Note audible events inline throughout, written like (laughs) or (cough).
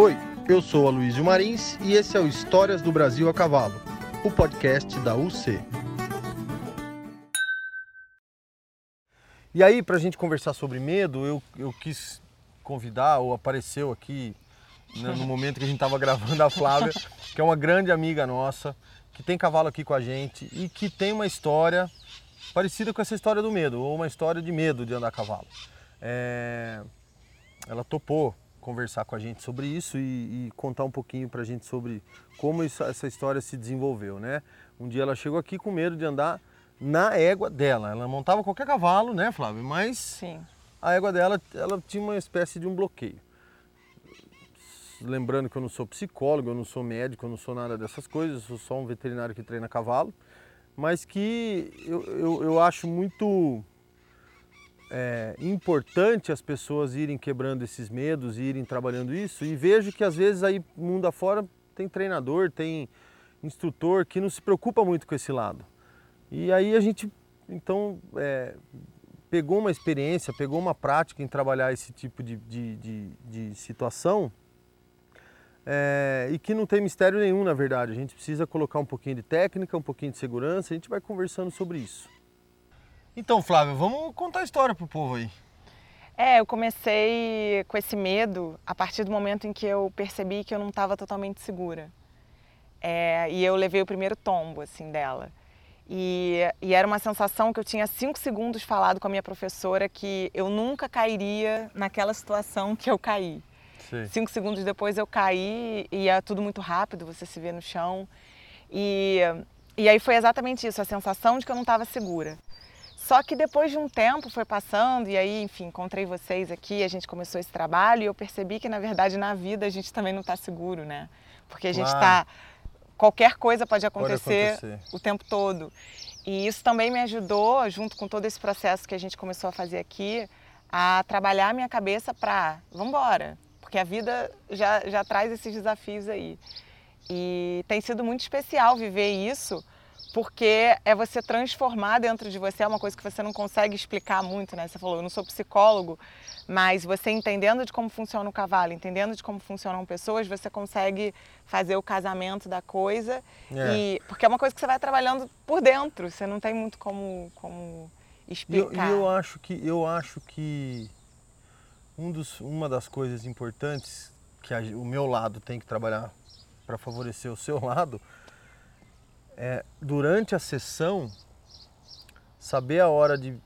Oi, eu sou Aloysio Marins e esse é o Histórias do Brasil a Cavalo, o podcast da UC. E aí, para a gente conversar sobre medo, eu, eu quis convidar, ou apareceu aqui né, no momento que a gente estava (laughs) gravando a Flávia, que é uma grande amiga nossa, que tem cavalo aqui com a gente e que tem uma história parecida com essa história do medo, ou uma história de medo de andar a cavalo. É... Ela topou conversar com a gente sobre isso e, e contar um pouquinho para a gente sobre como isso, essa história se desenvolveu, né? Um dia ela chegou aqui com medo de andar na égua dela. Ela montava qualquer cavalo, né, Flávio? Mas Sim. a égua dela, ela tinha uma espécie de um bloqueio. Lembrando que eu não sou psicólogo, eu não sou médico, eu não sou nada dessas coisas, eu sou só um veterinário que treina cavalo, mas que eu, eu, eu acho muito é, importante as pessoas irem quebrando esses medos e irem trabalhando isso. E vejo que às vezes aí mundo afora tem treinador, tem instrutor que não se preocupa muito com esse lado. E aí a gente então é, pegou uma experiência, pegou uma prática em trabalhar esse tipo de, de, de, de situação é, e que não tem mistério nenhum na verdade. A gente precisa colocar um pouquinho de técnica, um pouquinho de segurança, a gente vai conversando sobre isso. Então, Flávia, vamos contar a história pro povo aí. É, eu comecei com esse medo a partir do momento em que eu percebi que eu não estava totalmente segura. É, e eu levei o primeiro tombo, assim, dela. E, e, era uma sensação que eu tinha cinco segundos falado com a minha professora que eu nunca cairia naquela situação que eu caí. Sim. Cinco segundos depois eu caí e ia tudo muito rápido, você se vê no chão. E, e aí foi exatamente isso, a sensação de que eu não estava segura. Só que depois de um tempo foi passando e aí, enfim, encontrei vocês aqui, a gente começou esse trabalho e eu percebi que na verdade na vida a gente também não está seguro, né? Porque a gente está qualquer coisa pode acontecer, pode acontecer, o tempo todo. E isso também me ajudou, junto com todo esse processo que a gente começou a fazer aqui, a trabalhar a minha cabeça para, vamos embora, porque a vida já, já traz esses desafios aí. E tem sido muito especial viver isso, porque é você transformar dentro de você, é uma coisa que você não consegue explicar muito, né? Você falou, eu não sou psicólogo, mas você entendendo de como funciona o cavalo, entendendo de como funcionam pessoas, você consegue fazer o casamento da coisa. É. E, porque é uma coisa que você vai trabalhando por dentro, você não tem muito como, como explicar. E eu, eu, acho que eu acho que um dos, uma das coisas importantes que a, o meu lado tem que trabalhar para favorecer o seu (laughs) lado é, durante a sessão, saber a hora de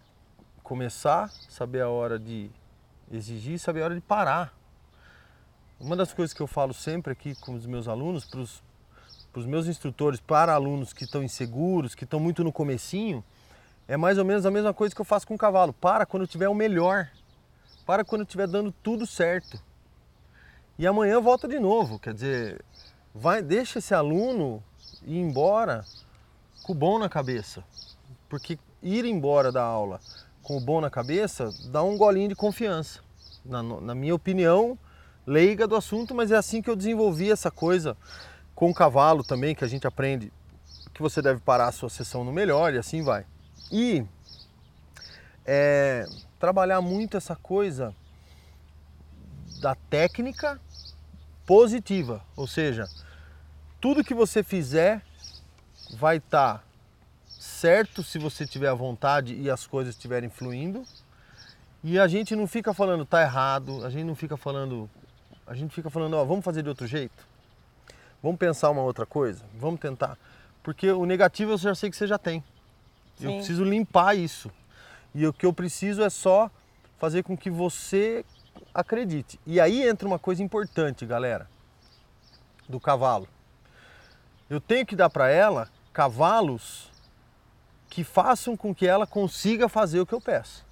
começar, saber a hora de exigir, saber a hora de parar. Uma das coisas que eu falo sempre aqui com os meus alunos, para os meus instrutores, para alunos que estão inseguros, que estão muito no comecinho, é mais ou menos a mesma coisa que eu faço com o cavalo. Para quando tiver o melhor. Para quando estiver dando tudo certo. E amanhã volta de novo. Quer dizer, vai, deixa esse aluno ir embora com o bom na cabeça. Porque ir embora da aula com o bom na cabeça dá um golinho de confiança. Na, na minha opinião, leiga do assunto, mas é assim que eu desenvolvi essa coisa com o cavalo também, que a gente aprende que você deve parar a sua sessão no melhor e assim vai. E é, trabalhar muito essa coisa da técnica positiva, ou seja, tudo que você fizer vai estar tá certo se você tiver a vontade e as coisas estiverem fluindo. E a gente não fica falando tá errado, a gente não fica falando, a gente fica falando, ó, vamos fazer de outro jeito. Vamos pensar uma outra coisa, vamos tentar. Porque o negativo eu já sei que você já tem. Sim. Eu preciso limpar isso. E o que eu preciso é só fazer com que você acredite. E aí entra uma coisa importante, galera, do cavalo. Eu tenho que dar para ela cavalos que façam com que ela consiga fazer o que eu peço.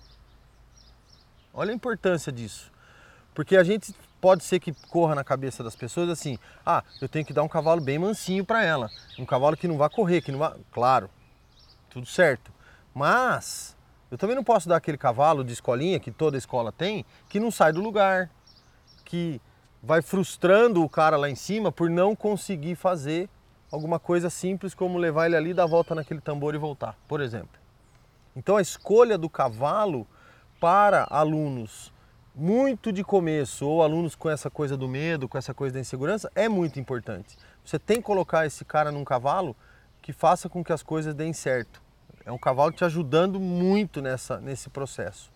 Olha a importância disso. Porque a gente pode ser que corra na cabeça das pessoas assim: ah, eu tenho que dar um cavalo bem mansinho para ela. Um cavalo que não vá correr, que não vá. Claro, tudo certo. Mas eu também não posso dar aquele cavalo de escolinha que toda escola tem, que não sai do lugar, que vai frustrando o cara lá em cima por não conseguir fazer alguma coisa simples como levar ele ali, dar a volta naquele tambor e voltar, por exemplo. Então a escolha do cavalo para alunos muito de começo, ou alunos com essa coisa do medo, com essa coisa da insegurança, é muito importante. Você tem que colocar esse cara num cavalo que faça com que as coisas deem certo. É um cavalo te ajudando muito nessa, nesse processo.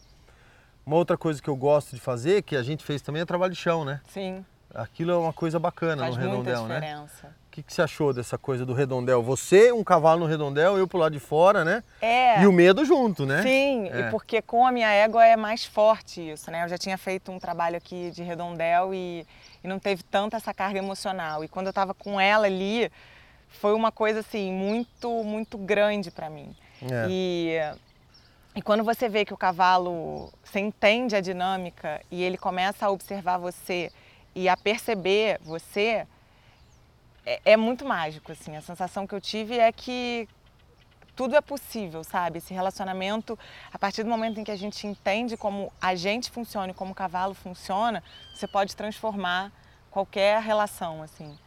Uma outra coisa que eu gosto de fazer, que a gente fez também, é trabalho de chão, né? Sim. Aquilo é uma coisa bacana Faz no redondel, muita né? diferença. O que, que você achou dessa coisa do redondel? Você, um cavalo no redondel, eu pro lado de fora, né? É. E o medo junto, né? Sim, É. e porque com a minha égua é mais forte isso, né? Eu já tinha feito um trabalho aqui de redondel e, e não teve tanta essa carga emocional. E quando eu estava com ela ali, foi uma coisa assim muito, muito grande para mim. É. E, e quando você vê que o cavalo, você entende a dinâmica e ele começa a observar você e a perceber você, é, é muito mágico, assim. A sensação que eu tive é que tudo é possível, sabe? Esse relacionamento, a partir do momento em que a gente entende como a gente funciona e como o cavalo funciona, você pode transformar qualquer relação, assim.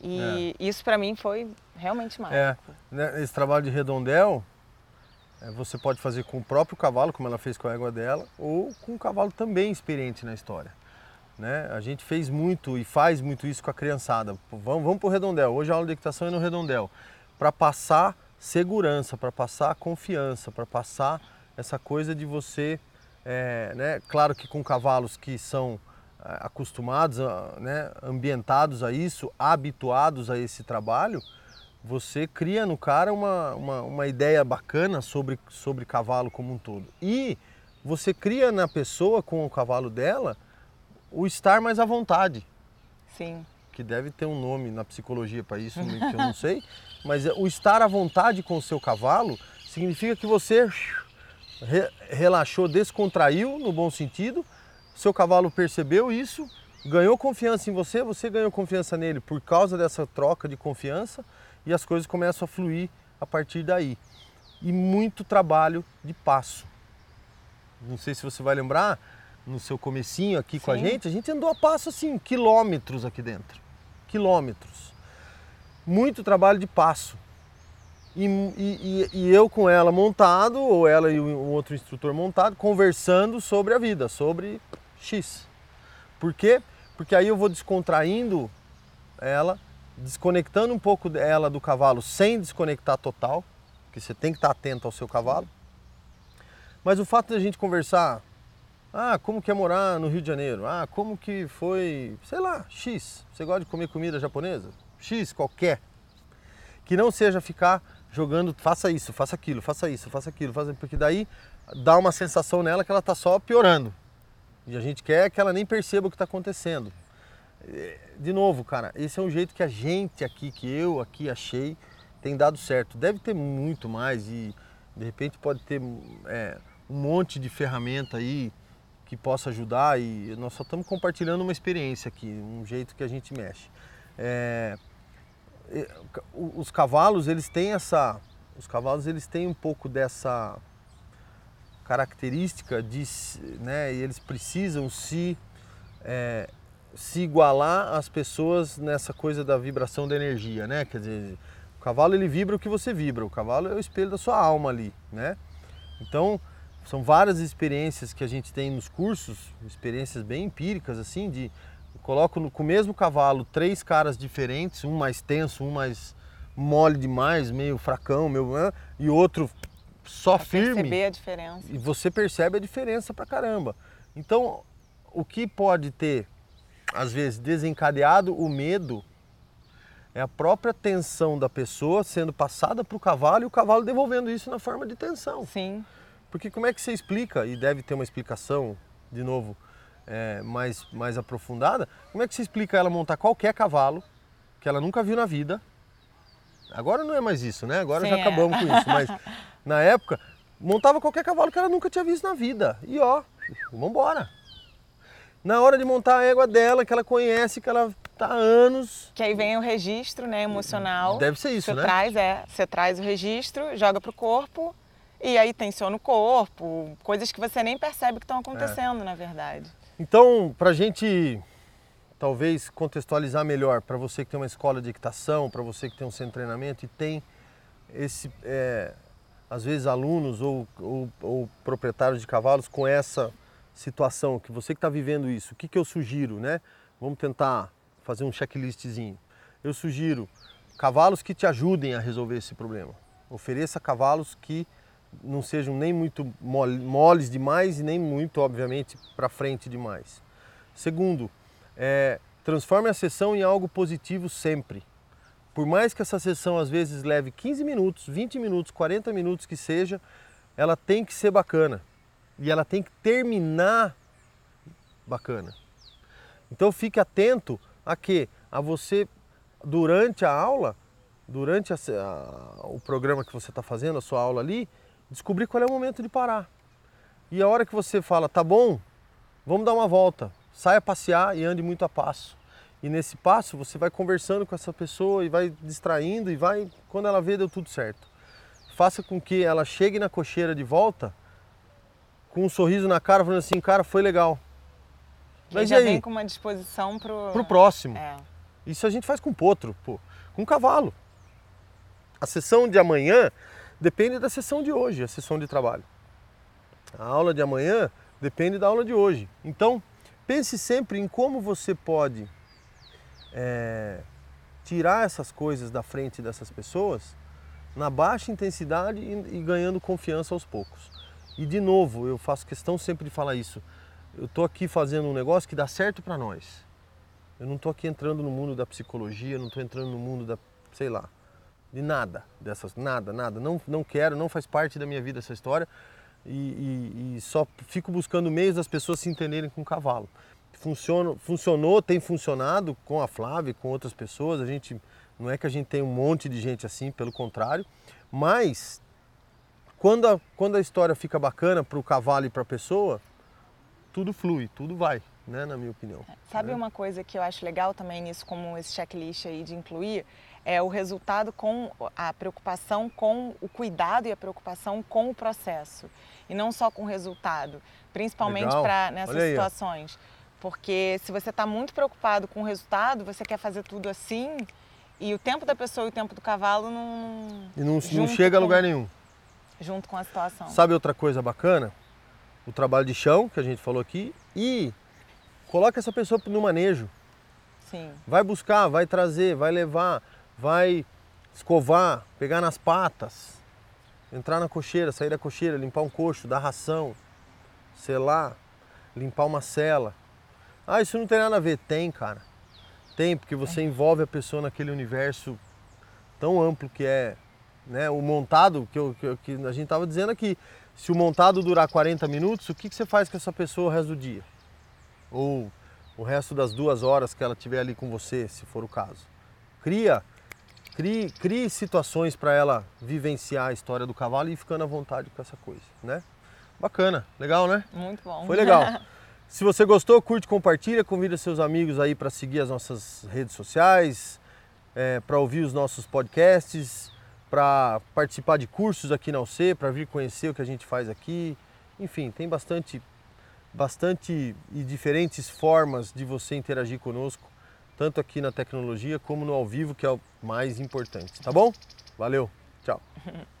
E isso para mim foi realmente mágico. É, né, esse trabalho de redondel, é, você pode fazer com o próprio cavalo, como ela fez com a égua dela, ou com um cavalo também experiente na história. Né? A gente fez muito e faz muito isso com a criançada. Vamos, vamos para o redondel. Hoje a aula de equitação é no redondel. Para passar segurança, para passar confiança, para passar essa coisa de você. é, né? Claro que com cavalos que são é, acostumados, a- né? ambientados a isso, habituados a esse trabalho, você cria no cara uma, uma, uma ideia bacana sobre, sobre cavalo como um todo. E você cria na pessoa, com o cavalo dela, o estar mais à vontade, Sim, que deve ter um nome na psicologia para isso, que eu não sei, (laughs) mas é- o estar à vontade com o seu cavalo significa que você re- relaxou, descontraiu no bom sentido, seu cavalo percebeu isso, ganhou confiança em você, você ganhou confiança nele por causa dessa troca de confiança e as coisas começam a fluir a partir daí. E muito trabalho de passo. Não sei se você vai lembrar, no seu comecinho aqui com a Sim. gente, a gente andou a passo assim, quilômetros aqui dentro. Quilômetros. Muito trabalho de passo. E, e- e- eu com ela montado, ou ela e um outro instrutor montado, conversando sobre a vida, sobre X. Por quê? Porque aí eu vou descontraindo ela, desconectando um pouco ela do cavalo sem desconectar total, porque você tem que estar atento ao seu cavalo. Mas o fato de a gente conversar, ah, como que é morar no Rio de Janeiro? Ah, como que foi, sei lá, X. Você gosta de comer comida japonesa? X, qualquer. Que não seja ficar jogando, faça isso, faça aquilo, faça isso, faça aquilo, faça... porque daí dá uma sensação nela que ela está só piorando. E a gente quer que ela nem perceba o que está acontecendo. É, De novo, cara, esse é um jeito que a gente aqui, que eu aqui achei, tem dado certo. Deve ter muito mais e de repente pode ter é, um monte de ferramenta aí que possa ajudar e nós só estamos compartilhando uma experiência aqui, um jeito que a gente mexe. É, o- os cavalos eles têm essa, os cavalos eles têm um pouco dessa característica de, né, eles precisam se é, se igualar às pessoas nessa coisa da vibração da energia, né? Quer dizer, o cavalo ele vibra o que você vibra, o cavalo é o espelho da sua alma ali, né? Então, são várias experiências que a gente tem nos cursos, experiências bem empíricas assim, de coloco no, com o mesmo cavalo três caras diferentes, um mais tenso, um mais mole demais, meio fracão, meio e outro só pra firme perceber a diferença. e você percebe a diferença pra caramba. Então, o que pode ter, às vezes, desencadeado o medo é a própria tensão da pessoa sendo passada para o cavalo e o cavalo devolvendo isso na forma de tensão. Sim, Porque como é que você explica, e deve ter uma explicação, de novo, é, mais, mais aprofundada, como é que você explica ela montar qualquer cavalo que ela nunca viu na vida? Agora não é mais isso, né? Agora Sim, já é. acabamos com isso, mas (laughs) na época montava qualquer cavalo que ela nunca tinha visto na vida. E ó, vambora. Na hora de montar a égua dela, que ela conhece, que ela tá há anos, que aí vem o registro né, emocional. deve ser isso, você né? traz, é, você traz o registro, joga pro corpo e aí tensiona o corpo, coisas que você nem percebe que estão acontecendo, É. na verdade. Então, para a gente talvez contextualizar melhor, para você que tem uma escola de equitação, para você que tem um centro de treinamento e tem esse, é, às vezes alunos ou, ou- ou proprietários de cavalos com essa situação, que você que está vivendo isso, o que, que eu sugiro, né? Vamos tentar fazer um checklistzinho. Eu sugiro cavalos que te ajudem a resolver esse problema. Ofereça cavalos que não sejam nem muito moles demais e nem muito, obviamente, para frente demais. Segundo, é, transforme a sessão em algo positivo sempre. Por mais que essa sessão às vezes leve 15 minutos, 20 minutos, 40 minutos que seja, ela tem que ser bacana. E ela tem que terminar bacana. Então fique atento a que a você durante a aula, durante a, a, o programa que você está fazendo, a sua aula ali, descobrir qual é o momento de parar. E a hora que você fala, tá bom, vamos dar uma volta, saia passear e ande muito a passo. E nesse passo você vai conversando com essa pessoa e vai distraindo e vai, quando ela vê, deu tudo certo. Faça com que ela chegue na cocheira de volta com um sorriso na cara, falando assim, cara, foi legal. Mas já vem com uma disposição pro... pro próximo. É. Isso a gente faz com potro, pô, com cavalo. A sessão de amanhã depende da sessão de hoje, a sessão de trabalho. A aula de amanhã depende da aula de hoje. Então, pense sempre em como você pode é, tirar essas coisas da frente dessas pessoas na baixa intensidade e, e ganhando confiança aos poucos. E de novo, eu faço questão sempre de falar isso. Eu estou aqui fazendo um negócio que dá certo para nós. Eu não estou aqui entrando no mundo da psicologia, não estou entrando no mundo da, sei lá, de nada dessas, nada, nada. Não, não quero, não faz parte da minha vida essa história. E, e, e só fico buscando meios das pessoas se entenderem com o cavalo. Funciona, funcionou, tem funcionado com a Flávia, com outras pessoas. A gente não é que a gente tem um monte de gente assim, pelo contrário, mas quando a, quando a história fica bacana para o cavalo e para a pessoa, tudo flui, tudo vai, né, na minha opinião. Sabe né? uma coisa que eu acho legal também nisso, como esse checklist aí de incluir, é o resultado com a preocupação com o cuidado e a preocupação com o processo. E não só com o resultado, principalmente para nessas aí, situações. Ó. Porque se você está muito preocupado com o resultado, você quer fazer tudo assim, e o tempo da pessoa e o tempo do cavalo não. E não, não chega a lugar nenhum. Junto com a situação. Sabe outra coisa bacana? O trabalho de chão, que a gente falou aqui, e coloca essa pessoa no manejo. Sim. Vai buscar, vai trazer, vai levar, vai escovar, pegar nas patas, entrar na cocheira, sair da cocheira, limpar um coxo, dar ração, selar, limpar uma cela. Ah, isso não tem nada a ver. Tem, cara. Tem, porque você envolve a pessoa naquele universo tão amplo que é né, o montado, que, eu, que, que a gente estava dizendo aqui. Se o montado durar 40 minutos, o que, que você faz com essa pessoa o resto do dia? Ou o resto das duas horas que ela tiver ali com você, se for o caso. Cria, crie, crie situações para ela vivenciar a história do cavalo e ir ficando à vontade com essa coisa, né? Bacana, legal, né? Muito bom. Foi legal. (laughs) Se você gostou, curte, compartilha, convida seus amigos aí para seguir as nossas redes sociais, é, para ouvir os nossos podcasts, para participar de cursos aqui na UC, para vir conhecer o que a gente faz aqui. Enfim, tem bastante, bastante e diferentes formas de você interagir conosco, tanto aqui na tecnologia como no ao vivo, que é o mais importante. Tá bom? Valeu, tchau. (laughs)